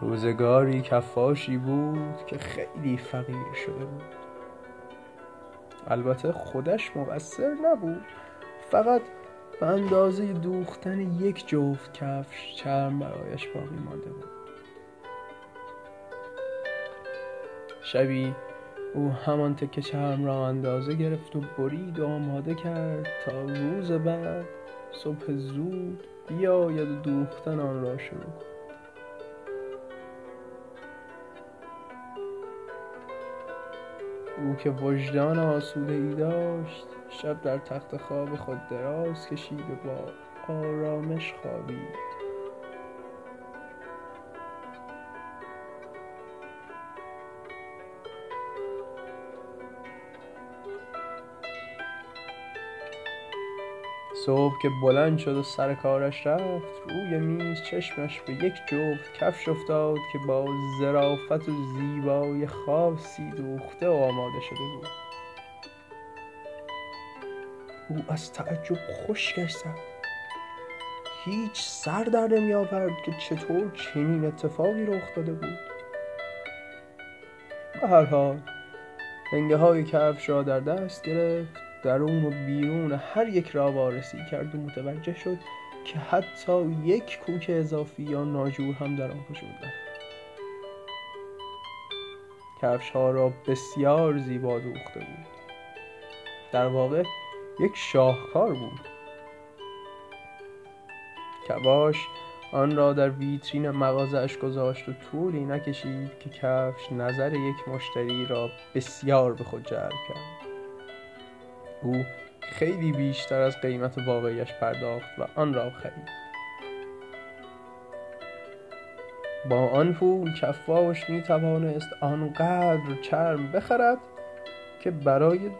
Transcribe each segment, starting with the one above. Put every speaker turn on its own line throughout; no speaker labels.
روزگاری کفاشی بود که خیلی فقیر شده بود. البته خودش مقصر نبود. فقط به اندازه دوختن یک جفت کفش چرم برایش باقی مانده بود. شبی او همان تکه چرم را اندازه گرفت و برید و آماده کرد تا روز بعد صبح زود بیاید و دوختن آن را شروع کند. او که وجدان آسوده ای داشت شب در تخت خواب خود دراز کشید و با آرامش خوابید. صبح که بلند شد و سر کارش رفت روی میز چشمش به یک جفت کفش افتاد که با ظرافت و زیبایی خاصی دوخته و آماده شده بود. او از تعجب خشکش زد هیچ سر در نمی آورد که چطور چنین اتفاقی رخ داده بود. به هر حال لنگه های کفش را در دست گرفت. درون و بیرون هر یک را وارسی کرد و متوجه شد که حتی یک کوک اضافی یا ناجور هم در آن ندارد کفش ها را بسیار زیبا دوخته بود. در واقع یک شاهکار بود. کواش آن را در ویترین مغازش گذاشت و طولی نکشید که کفش نظر یک مشتری را بسیار به خود جلب کرد. او خیلی بیشتر از قیمت واقعیش پرداخت و آن را خرید. با آن پول کفاش می توانست آنقدر چرم بخرد که برای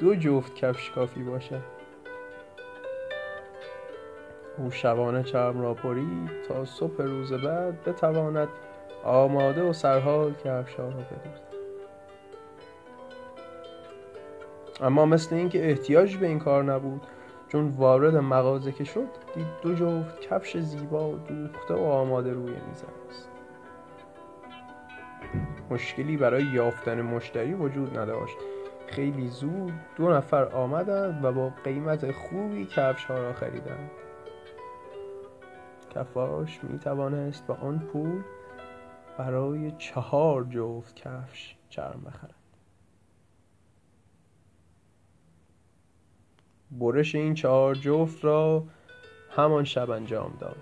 دو جفت کفش کافی باشد. او شبانه چرم را برید تا صبح روز بعد بتواند آماده و سرحال کفشها را بدوزد اما مثل اینکه احتیاج به این کار نبود چون وارد مغازه که شد دید دو جفت کفش زیبا و دوخته و آماده روی میز است. مشکلی برای یافتن مشتری وجود نداشت. خیلی زود دو نفر آمدند و با قیمت خوبی کفش ها را خریدند. کفاش می توانست با آن پول برای چهار جفت کفش چرم بخرد. برش این چهار جفت را همان شب انجام داد.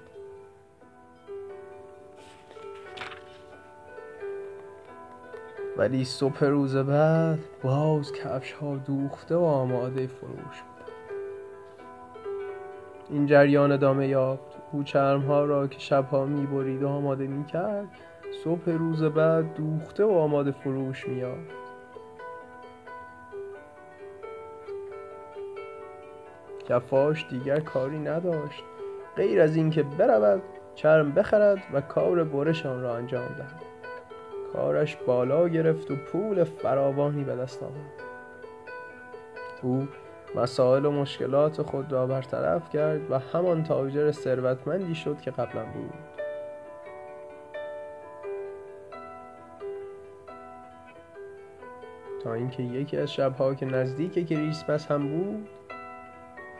ولی صبح روز بعد باز کفش ها دوخته و آماده فروش بود. این جریان ادامه یافت. او چرم ها را که شبها می برید و آماده می کرد صبح روز بعد دوخته و آماده فروش می یافت کفاش دیگر کاری نداشت. غیر از اینکه برود چرم بخرد و کار برشان را انجام دهد. کارش بالا گرفت و پول فراوانی به دست آورد. او مسائل و مشکلات خود را برطرف کرد و همان تاجر ثروتمندی شد که قبلا بود. تا اینکه یکی از شبها که نزدیک کریسمس هم بود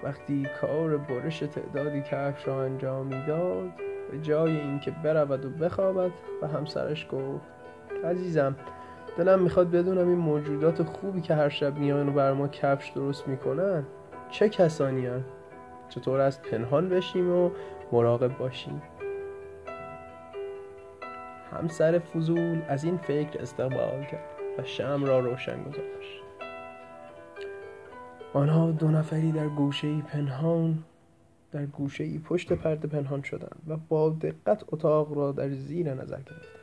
وقتی کار برش تعدادی کفش را انجام می‌داد به جای اینکه برود و بخوابد و همسرش گفت عزیزم دلم می‌خواد بدونم این موجودات خوبی که هر شب میان و بر ما کفش درست می‌کنن چه کسانی هن؟ چطور از پنهان بشیم و مراقب باشیم همسر فضول از این فکر استقبال کرد و شم را روشن گذاشت آنها دو نفری در گوشه پنهان در گوشه پشت پرده پنهان شدند و با دقت اتاق را در زیر نظر گرفتند.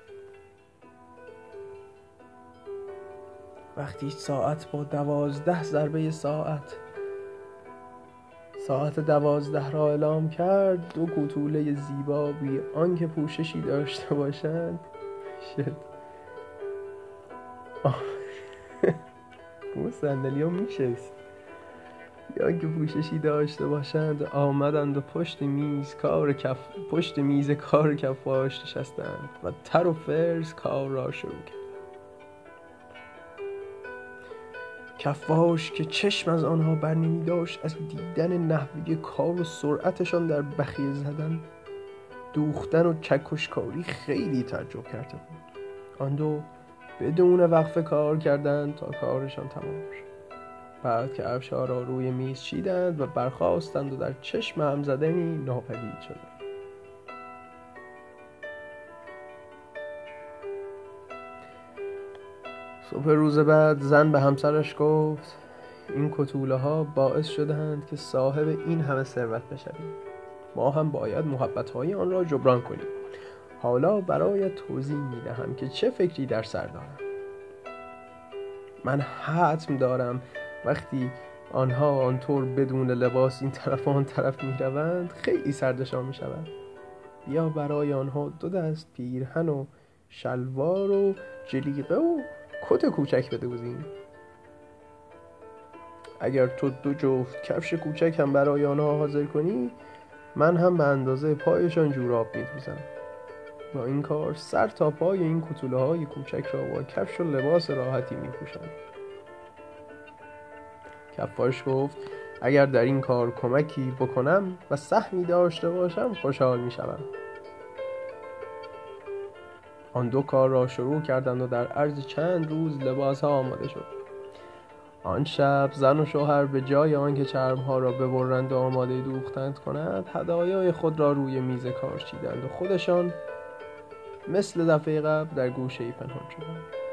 وقتی ساعت با دوازده ضربه ساعت ساعت دوازده را اعلام کرد دو کوتوله زیبا بی آنکه پوششی داشته باشند. شد. اون صندلی ها یا که پوششی داشته باشند آمدند و پشت میز کار کف پشت میز کار کفاش نشستند و تر و فرز کار را شروع کرد کفاش که چشم از آنها بر نمی داشت از دیدن نحوه کار و سرعتشان در بخیه زدن دوختن و چکشکاری خیلی تعجب کرده بود. آن دو بدون وقفه کار کردند تا کارشان تمام شد. بعد که افشا را روی میز چیدند و برخواستند و در چشم هم زدنی ناپدید شدند. صبح روز بعد زن به همسرش گفت این کتوله ها باعث شدند که صاحب این همه ثروت بشویم. ما هم باید محبت های آن را جبران کنیم. حالا برای توضیح می دهم که چه فکری در سر دارم. من حتم دارم وقتی آنها آنطور بدون لباس این طرف آن طرف می روند خیلی سردشان می شود بیا برای آنها دو دست پیرهن و شلوار و جلیقه و کت کوچک بدوزیم. اگر تو دو جفت کفش کوچک هم برای آنها حاضر کنی من هم به اندازه پایشان جوراب میدوزم. با این کار سر تا پای این کتوله های کوچک را با کفش و لباس راحتی میپوشم کفاش گفت اگر در این کار کمکی بکنم و سهمی داشته باشم خوشحال می‌شوم. آن دو کار را شروع کردند و در عرض چند روز لباس ها آماده شد. آن شب زن و شوهر به جای آنکه چرمها را ببرند و آماده دوختند کنند هدایای خود را روی میز کار چیدند و خودشان مثل دفعه قبل در گوشه ای پنهان شدند.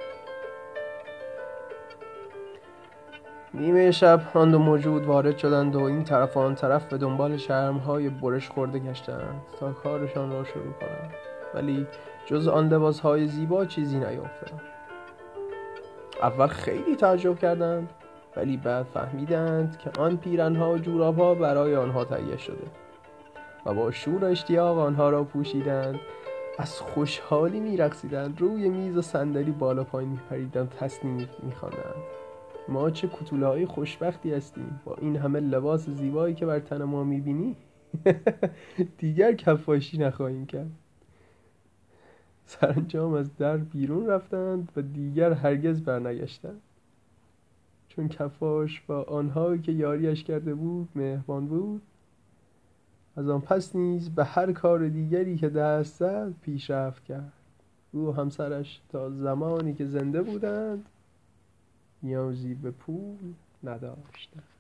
نیمه شب آن دو موجود وارد شدند و این طرف و آن طرف به دنبال های برش خورده گشتند تا کارشان را شروع کنند. ولی جز آن لباس های زیبا چیزی نیافتند اول خیلی تعجب کردند ولی بعد فهمیدند که آن پیرنها و جورابها برای آنها تهیه شده و با شور و اشتیاق آنها را پوشیدند. از خوشحالی میرقصیدند روی میز و صندلی بالا پایین میپریدند تصنیف میخواندند ما چه کتوله های خوشبختی هستیم. با این همه لباس زیبایی که بر تن ما می‌بینی دیگر کفاشی نخواهیم کرد. سرانجام از در بیرون رفتند و دیگر هرگز برنگشتند. چون کفاش با آنهایی که یاریش کرده بود مهربان بود از آن پس نیز به هر کار دیگری که دست زد پیشرفت کرد. او همسرش تا زمانی که زنده بودند نیازی به پول نداشتند